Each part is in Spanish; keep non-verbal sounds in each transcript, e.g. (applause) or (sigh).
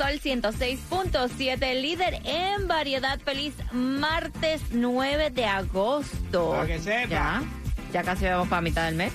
Sol 106.7, líder en variedad. Feliz martes 9 de agosto. Para que sepa. Ya, ya casi vamos para mitad del mes.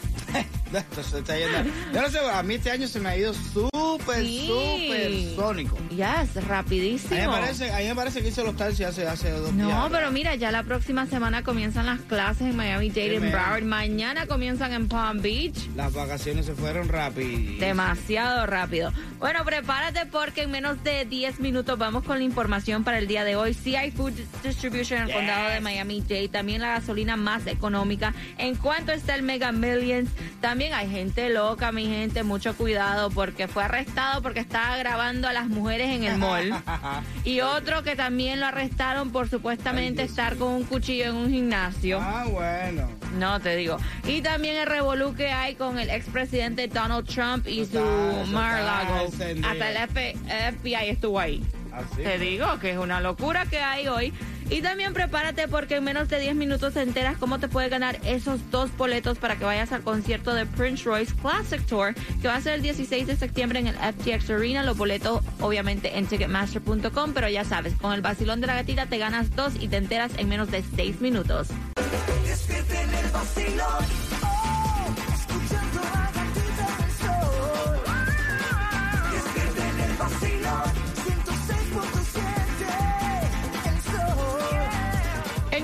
Esto se está yendo. Yo no sé, a mí este año se me ha ido súper, Sí. súper sónico. Ya, es A mí, rapidísimo. me parece, a mí me parece que hice los taxis hace, hace dos días. No, pero mira, ya la próxima semana comienzan las clases en Miami Dade Sí, en. Broward. Mañana comienzan en Palm Beach. Las vacaciones se fueron rápido. Demasiado rápido. Bueno, prepárate porque en menos de 10 minutos vamos con la información para el día de hoy. Sí hay Food Distribution en el Yes. condado de Miami-Dade. También la gasolina más económica. En cuanto está el Mega Millions, también hay gente loca, mi gente. Mucho cuidado porque fue arrestado porque estaba grabando a las mujeres en el mall. (laughs) Y otro que también lo arrestaron por supuestamente Ay, estar con un cuchillo en un gimnasio. Ah, bueno. No te digo. Y también el revolú que hay con el expresidente Donald Trump y su Mar-a-Lago. está encendido. Hasta el F- FBI estuvo ahí. Así. Te digo que es una locura que hay hoy. Y también prepárate porque en menos de 10 minutos te enteras cómo te puedes ganar esos dos boletos para que vayas al concierto de Prince Royce Classic Tour, que va a ser el 16 de septiembre en el FTX Arena. Los boletos, obviamente, en Ticketmaster.com, pero ya sabes, con el vacilón de la gatita te ganas dos y te enteras en menos de 6 minutos. El vacilón.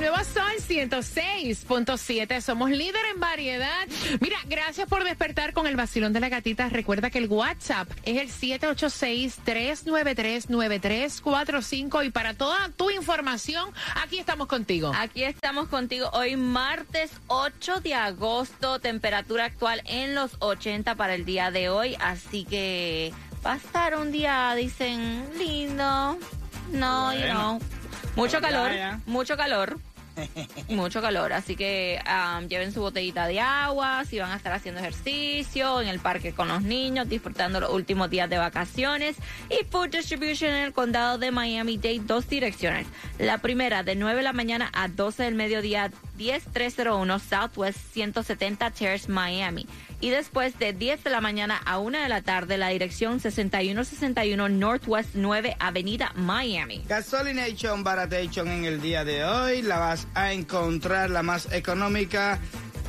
Nuevo Sol 106.7. Somos líder en variedad. Mira, gracias por despertar con el vacilón de la gatita. Recuerda que el WhatsApp es el 786-393-9345. Y para toda tu información, aquí estamos contigo. Aquí estamos contigo hoy martes 8 de agosto, temperatura actual en los 80 para el día de hoy, así que va a estar un día, dicen, lindo. No, you Bueno. know. Mucho calor, mucho calor. (laughs) Mucho calor, así que um, lleven su botellita de agua, si van a estar haciendo ejercicio en el parque con los niños, disfrutando los últimos días de vacaciones. Y Food Distribution en el condado de Miami-Dade, dos direcciones. La primera de 9 de la mañana a 12 del mediodía, 10301 Southwest 170 Terrace, Miami. Y después de 10 de la mañana a 1 de la tarde, la dirección 6161 Northwest 9 Avenida, Miami. Gasolination Baratation en el día de hoy. La vas a encontrar la más económica.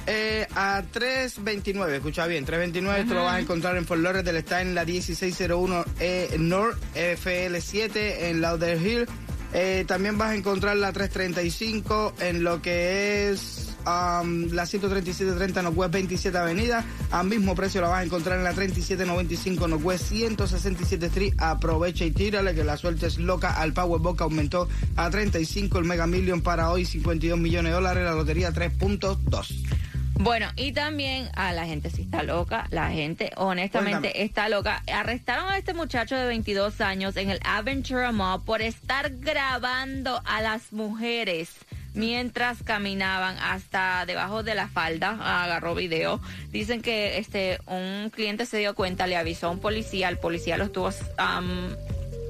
eh, a 3.29, escucha bien, 3.29 te lo vas a encontrar en Fort Lauderdale, está en la 1601 eh, North FL7 en Lauderhill. Eh, también vas a encontrar la 335 en lo que es um, la 13730 Northwest 27 Avenida. Al mismo precio la vas a encontrar en la 3795 Northwest 167 Street. Aprovecha y tírale que la suerte es loca. Al Powerball que aumentó a 35 el Mega Million para hoy 52 millones de dólares. La lotería 3.2. Bueno, y también a la gente sí está loca, la gente honestamente Cuéntame. está loca. Arrestaron a este muchacho de 22 años en el Aventura Mall por estar grabando a las mujeres mientras caminaban hasta debajo de la falda, agarró video. Dicen que este un cliente se dio cuenta, le avisó a un policía, el policía lo estuvo am,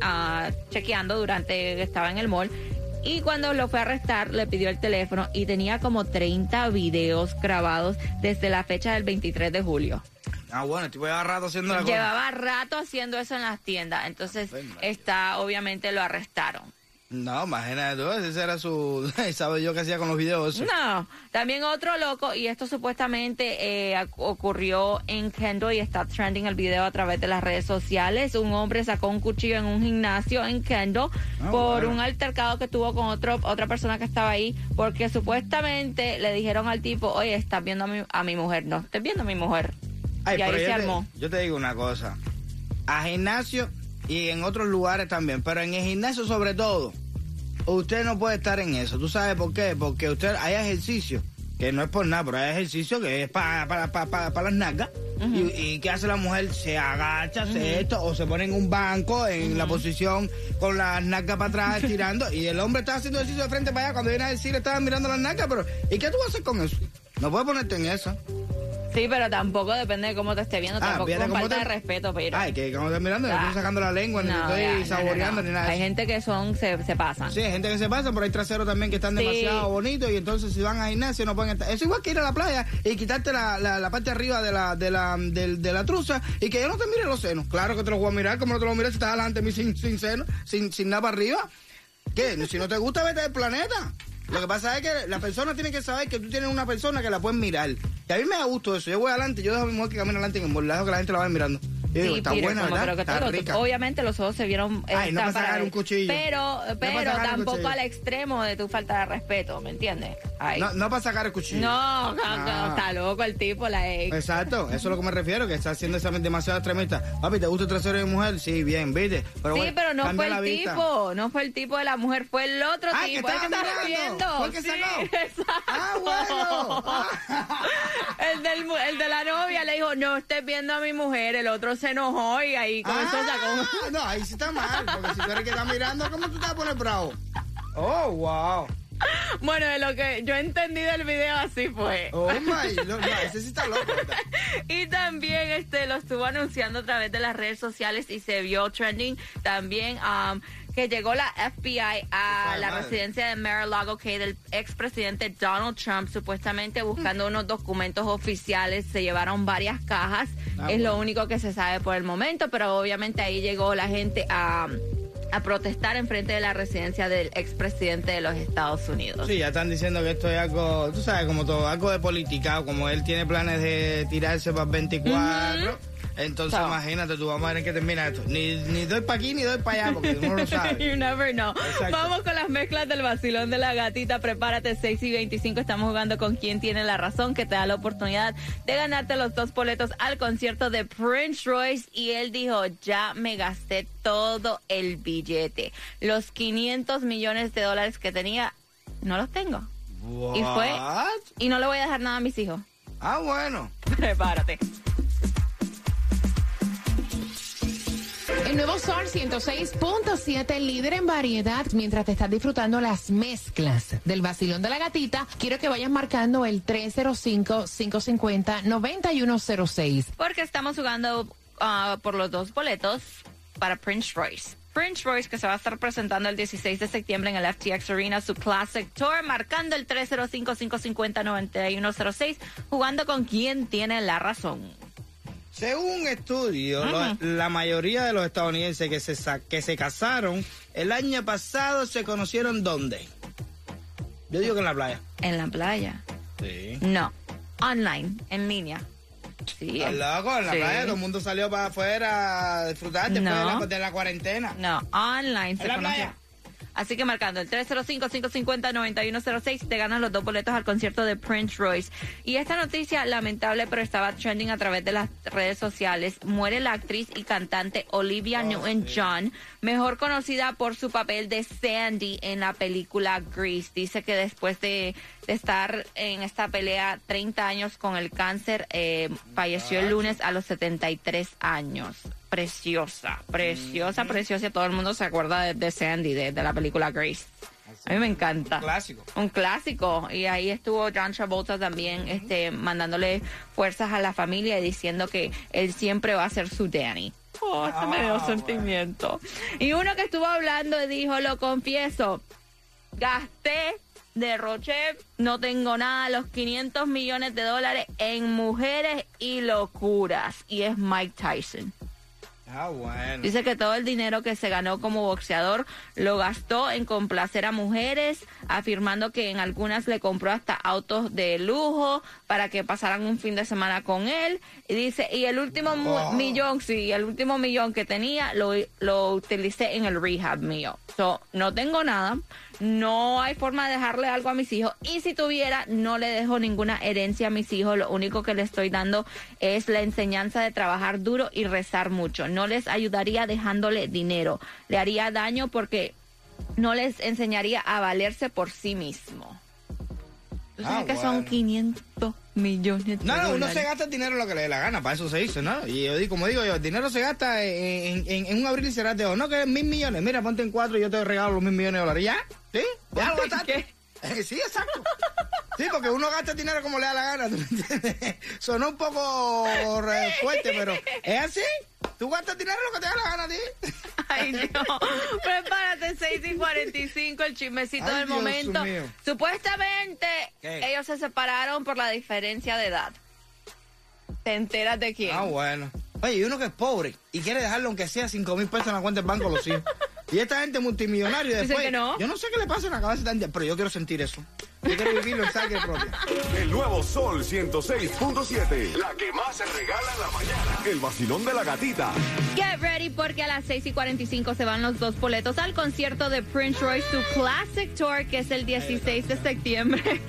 ah, chequeando durante que estaba en el mall y cuando lo fue a arrestar, le pidió el teléfono y tenía como 30 videos grabados desde la fecha del 23 de julio. Ah, bueno, estoy rato haciendo la cosa. Llevaba rato haciendo eso en las tiendas, entonces está, obviamente lo arrestaron. No, imagínate tú, ese era su... (laughs) ¿Sabes yo qué hacía con los videos? No, también otro loco, y esto supuestamente eh, ocurrió en Kendall y está trending el video a través de las redes sociales. Un hombre sacó un cuchillo en un gimnasio en Kendall Ah, por bueno. un altercado que tuvo con otro, otra persona que estaba ahí, porque supuestamente le dijeron al tipo, oye, estás viendo a mi, a mi mujer. No, estás viendo a mi mujer. Ay, y ahí se yo, armó. te, yo te digo una cosa. A gimnasio y en otros lugares también, pero en el gimnasio sobre todo, usted no puede estar en eso. ¿Tú sabes por qué? Porque usted hay ejercicio, que no es por nada, pero hay ejercicio que es para para para para las nalgas. ¿Y, y qué hace la mujer? Se agacha, hace esto, o se pone en un banco, en la posición con las nalgas para atrás, (laughs) estirando, y el hombre está haciendo ejercicio de frente para allá. Cuando viene a decir, estaba mirando las nalgas, pero ¿y qué tú vas a hacer con eso? No puedes ponerte en eso. Sí, pero tampoco depende de cómo te esté viendo, Ah, tampoco con falta te- de respeto, pero... Ay, que cuando estás mirando, no estoy sacando la lengua, ni No, estoy ya, no, no, saboreando, no. ni nada. de Hay eso. gente que son, se, se pasan. Sí, hay gente que se pasa, pero hay traseros también que están Sí. demasiado bonitos y entonces si van a gimnasio no pueden estar. Es igual que ir a la playa y quitarte la, la, la parte de arriba de la, de, la, del- de la truza y que yo no te mire los senos. Claro que te los voy a mirar, como no te los miras si estás delante de mí sin, sin seno, sin, sin nada para arriba. ¿Qué? Si no te gusta, vete del planeta. Lo que pasa es que la persona tiene que saber que tú tienes una persona que la puedes mirar. Y a mí me da gusto eso. Yo voy adelante, yo dejo a mi mujer que camine adelante en el dejo que la gente la vaya mirando. Y yo digo, está Peter, buena, ¿verdad? Está todo. rica. Obviamente los ojos se vieron Ay, no para sacar un cuchillo. Pero, pero tampoco al extremo de tu falta de respeto, ¿me entiendes? Ay. No, no para sacar el cuchillo. No, no, Ah. está loco el tipo, la ex. Exacto, eso es lo que me refiero, que está haciendo examen demasiado extremista. Papi, ¿te gusta el trasero de mujer? Sí, bien, ¿viste? Pero sí, bueno, pero no fue el tipo, no fue el tipo de la mujer, fue el otro Ah, que tipo, el que estaba estás mirando. viendo. ¿Fue el que Sí, sacó? (laughs) exacto. Ah, bueno. (laughs) el, de la novia le dijo, no estés viendo a mi mujer, el otro se enojó y ahí con eso sacó. Ah, no, ahí sí está mal, porque si tú eres que está mirando, ¿cómo tú te vas a poner bravo? Oh, wow. Bueno, de lo que yo entendí del video así fue. Oh, my, no, no, ese sí está loco. (laughs) Y también este lo estuvo anunciando a través de las redes sociales y se vio trending también um, que llegó la FBI a la residencia de Mar-a-Lago que del expresidente Donald Trump supuestamente buscando unos documentos oficiales se llevaron varias cajas Ah, es lo único que se sabe por el momento pero obviamente ahí llegó la gente a a protestar en frente de la residencia del expresidente de los Estados Unidos. Sí, ya están diciendo que esto es algo, tú sabes, como todo, algo de política, como él tiene planes de tirarse para el 24. Entonces, So. imagínate, tú vamos a ver en qué termina esto. Ni, ni doy para aquí ni doy para allá, porque uno no lo sabe. (laughs) You never know. Exacto. Vamos con las mezclas del vacilón de la gatita. Prepárate, 6 y 25. Estamos jugando con quien tiene la razón, que te da la oportunidad de ganarte los dos boletos al concierto de Prince Royce. Y él dijo, ya me gasté todo el billete. Los 500 millones de dólares que tenía, no los tengo. Y fue- What? Y no le voy a dejar nada a mis hijos. Ah, bueno. (laughs) Prepárate. El nuevo Sol 106.7, líder en variedad. Mientras te estás disfrutando las mezclas del vacilón de la gatita, quiero que vayas marcando el 305-550-9106. Porque estamos jugando ah, por los dos boletos para Prince Royce. Prince Royce que se va a estar presentando el 16 de septiembre en el FTX Arena, su Classic Tour, marcando el 305-550-9106, jugando con quien tiene la razón. Según un estudio, la mayoría de los estadounidenses que se, que se casaron el año pasado se conocieron ¿dónde? Yo digo que en la playa. En la playa. Sí. No. Online, en línea. Sí. Estás loco, en la Sí. playa todo el mundo salió para afuera a disfrutar después No. de, la, de la cuarentena. No, online. se ¿En la playa? Así que marcando el 305-550-9106 te ganan los dos boletos al concierto de Prince Royce. Y esta noticia lamentable pero estaba trending a través de las redes sociales. Muere la actriz y cantante Olivia Oh, Newton-John, mejor conocida por su papel de Sandy en la película Grease. Dice que después de, de estar en esta pelea 30 años con el cáncer, eh, falleció el lunes a los 73 años preciosa, preciosa, preciosa. Todo el mundo se acuerda de, de Sandy, de, de la película Grace. A mí me encanta. Clásico. Un clásico. Y ahí estuvo John Travolta también, este, mandándole fuerzas a la familia y diciendo que él siempre va a ser su Danny. Oh, se me dio Ah, sentimiento. Y uno que estuvo hablando dijo, lo confieso, gasté, derroché, no tengo nada, los 500 millones de dólares en mujeres y locuras. Y es Mike Tyson. Ah, bueno. Dice que todo el dinero que se ganó como boxeador lo gastó en complacer a mujeres, afirmando que en algunas le compró hasta autos de lujo para que pasaran un fin de semana con él. Y dice, y el último Oh. millón, sí, el último millón que tenía lo, lo utilicé en el rehab mío. So, no tengo nada, no hay forma de dejarle algo a mis hijos. Y si tuviera, no le dejo ninguna herencia a mis hijos. Lo único que le estoy dando es la enseñanza de trabajar duro y rezar mucho. No les ayudaría dejándole dinero. Le haría daño porque no les enseñaría a valerse por sí mismo. ¿Tú Ah, sabes que son bueno. 500 Millones de No, no, uno se gasta el dinero en lo que le dé la gana, para eso se dice, ¿no? Y yo digo, como digo yo, el dinero se gasta en, en, en un abrir y cerrar de ojos. No, que es mil millones. Mira, ponte en cuatro y yo te regalo los mil millones de dólares. ¿Ya? ¿Sí? ¿Ya lo gastaste? Sí, exacto. (laughs) Sí, porque uno gasta dinero como le da la gana, ¿tú me entiendes? (laughs) Sonó un poco fuerte, pero es así. Tú gastas dinero lo que te da la gana a ti. (laughs) Ay, Dios. Prepárate, 6 y 45, el chismecito Ay, del Dios momento. mío. Supuestamente, ¿Qué? ellos se separaron por la diferencia de edad. ¿Te enteras de quién? Ah, bueno. Oye, y uno que es pobre y quiere dejarlo aunque sea cinco mil pesos en la cuenta del banco, los hijos. Y esta gente multimillonaria Dice después. que no. Yo no sé qué le pasa en la cabeza tan pero yo quiero sentir eso. Yo quiero vivirlo en sangre propia. El nuevo Sol 106.7. La que más se regala en la mañana. El vacilón de la gatita. Get ready porque a las 6 y 45 se van los dos boletos al concierto de Prince Royce, su Classic Tour, que es el 16 de septiembre.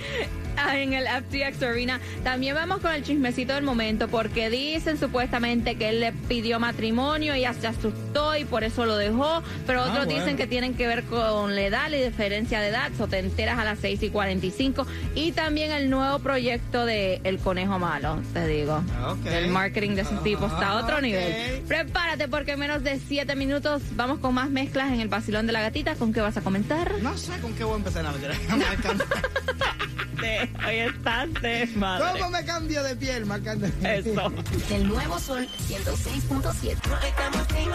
En el FTX Arena. También vamos con el chismecito del momento porque dicen supuestamente que él le pidió matrimonio, ella se asustó y por eso lo dejó, pero Ah, otros bueno. dicen que tienen que ver con la edad y diferencia de edad, so te enteras a las 6 y 45 y también el nuevo proyecto de El Conejo Malo, te digo. Ok. El marketing de ese tipo está a otro nivel. Prepárate porque en menos de 7 minutos vamos con más mezclas en el vacilón de la gatita. ¿Con qué vas a comenzar? No sé con qué voy a empezar (laughs) a meter. (laughs) Marcando. Hoy estás de ¿Cómo me cambio de piel marcando? Eso. El nuevo Sol 106.7. El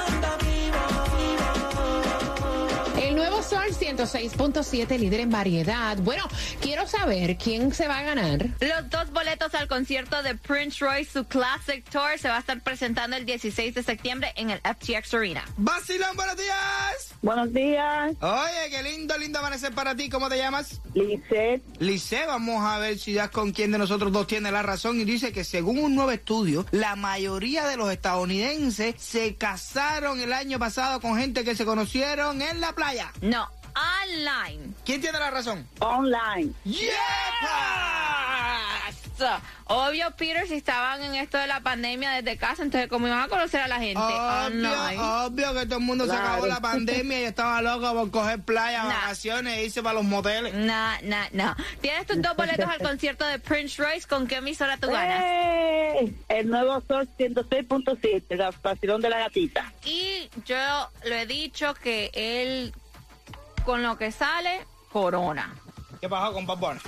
nuevo Sol 106.7, líder en variedad. Bueno, quiero saber quién se va a ganar. Los dos boletos al concierto de Prince Royce, su Classic Tour, se va a estar presentando el 16 de septiembre en el FTX Arena. ¡Vacilón, buenos días! Buenos días, Oye, qué lindo, lindo amanecer para ti. ¿Cómo te llamas? Lisette. Lice, vamos a ver si ya con quién de nosotros dos tiene la razón. Y dice que según un nuevo estudio, la mayoría de los estadounidenses se casaron el año pasado con gente que se conocieron en la playa. No, online. ¿Quién tiene la razón? Online. ¡Yepa! Obvio, Peter, si estaban en esto de la pandemia desde casa, entonces cómo iban a conocer a la gente Obvio, online. obvio que todo el mundo se acabó la pandemia y estaba loco por coger playa, Nah. vacaciones e irse para los moteles. No, no, no. Tienes tus dos boletos al concierto de Prince Royce. ¿Con qué emisora tú ganas? ¡Eh! El nuevo Sol 106.7, el vacilón de la gatita. Y yo lo he dicho que él, con lo que sale, corona. ¿Qué pasó con Bad (laughs) Bunny?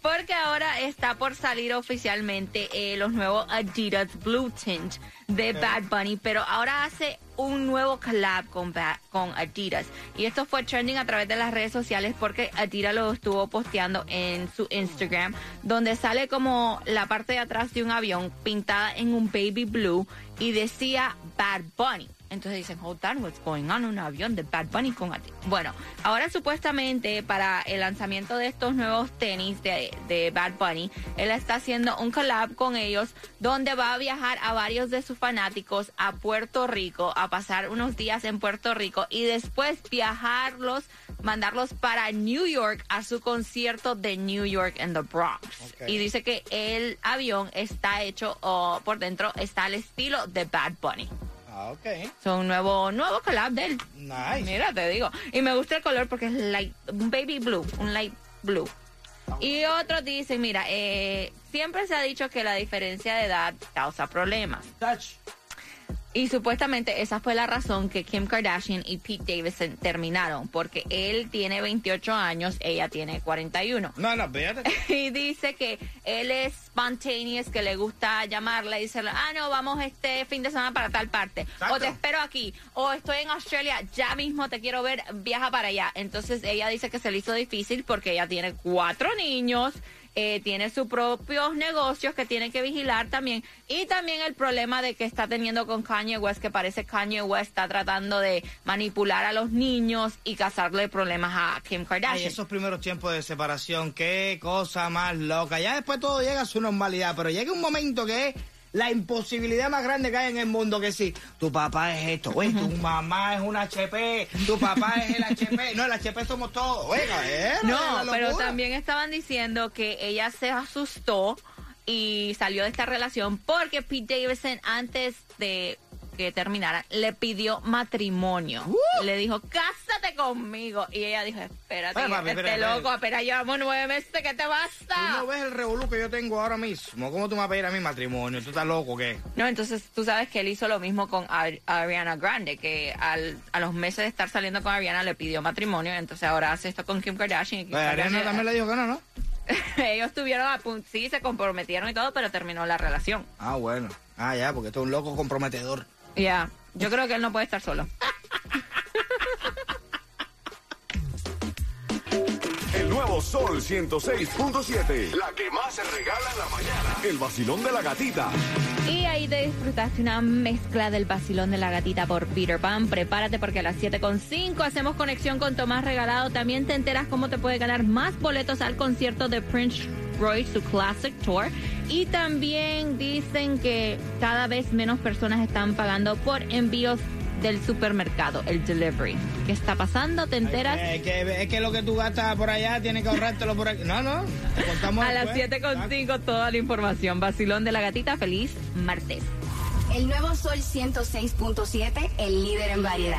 Porque ahora está por salir oficialmente eh, los nuevos Adidas Blue Tint de Bad Bunny, pero ahora hace un nuevo collab con, con Adidas. Y esto fue trending a través de las redes sociales porque Adidas lo estuvo posteando en su Instagram, donde sale como la parte de atrás de un avión pintada en un baby blue y decía Bad Bunny. Entonces dicen, hold on, what's going on? Un avión de Bad Bunny con. Bueno, ahora supuestamente para el lanzamiento de estos nuevos tenis de, de Bad Bunny, él está haciendo un collab con ellos donde va a viajar a varios de sus fanáticos a Puerto Rico, a pasar unos días en Puerto Rico y después viajarlos, mandarlos para New York a su concierto de New York en the Bronx. Y dice que el avión está hecho oh, por dentro, está al estilo de Bad Bunny. Ah, ok. Son un nuevo, nuevo collab de él. Nice. Mira, te digo. Y me gusta el color porque es light, un baby blue, un light blue. Y otros dicen, mira, eh, siempre se ha dicho que la diferencia de edad causa problemas. Touch. Y supuestamente esa fue la razón que Kim Kardashian y Pete Davidson terminaron, porque él tiene 28 años, ella tiene 41. No, no, fíjate. (laughs) Y dice que él es spontaneous, que le gusta llamarla y decirle, ah, no, vamos este fin de semana para tal parte. Exacto. O te espero aquí. O estoy en Australia, ya mismo te quiero ver, viaja para allá. Entonces ella dice que se le hizo difícil porque ella tiene cuatro niños. Eh, tiene sus propios negocios que tiene que vigilar también y también el problema de que está teniendo con Kanye West que parece Kanye West está tratando de manipular a los niños y causarle problemas a Kim Ay, Kardashian. esos primeros tiempos de separación, qué cosa más loca. Ya después todo llega a su normalidad, pero llega un momento que la imposibilidad más grande que hay en el mundo, que si tu papá es esto, oye, tu mamá es un HP, tu papá es el HP, (laughs) no, el HP somos todos, oiga, eh, No, pero también estaban diciendo que ella se asustó y salió de esta relación porque Pete Davidson antes de que terminaran le pidió matrimonio. Le dijo, cásate conmigo. Y ella dijo, espérate, Ay, papi, este espera, espera. loco, apenas llevamos nueve meses, ¿qué te Tú basta? no ves el revolú que yo tengo ahora mismo. ¿Cómo tú me vas a pedir a mi matrimonio? ¿Tú estás loco o qué? No, entonces tú sabes que él hizo lo mismo con Ar- Ariana Grande, que al, a los meses de estar saliendo con Ariana le pidió matrimonio, entonces ahora hace esto con Kim Kardashian. y Kim Pues, Ariana Kardashian- también le dijo que no, ¿no? (laughs) Ellos estuvieron a punto, sí, se comprometieron y todo, pero terminó la relación. Ah, bueno. Ah, ya, porque esto es un loco comprometedor. Ya, yo creo que él no puede estar solo. El nuevo Sol 106.7. La que más se regala en la mañana. El vacilón de la gatita. Y ahí te disfrutaste una mezcla del vacilón de la gatita por Peter Pan. Prepárate porque a las 7.5 hacemos conexión con Tomás Regalado. También te enteras cómo te puede ganar más boletos al concierto de Prince Royce, su Classic Tour. Y también dicen que cada vez menos personas están pagando por envíos del supermercado, el delivery. ¿Qué está pasando? ¿Te enteras? Es que, es que lo que tú gastas por allá tienes que ahorrártelo por aquí. No, no. Te contamos A las después. 7.5 toda la información. Vacilón de la gatita. Feliz martes. El nuevo Sol 106.7, el líder en variedad.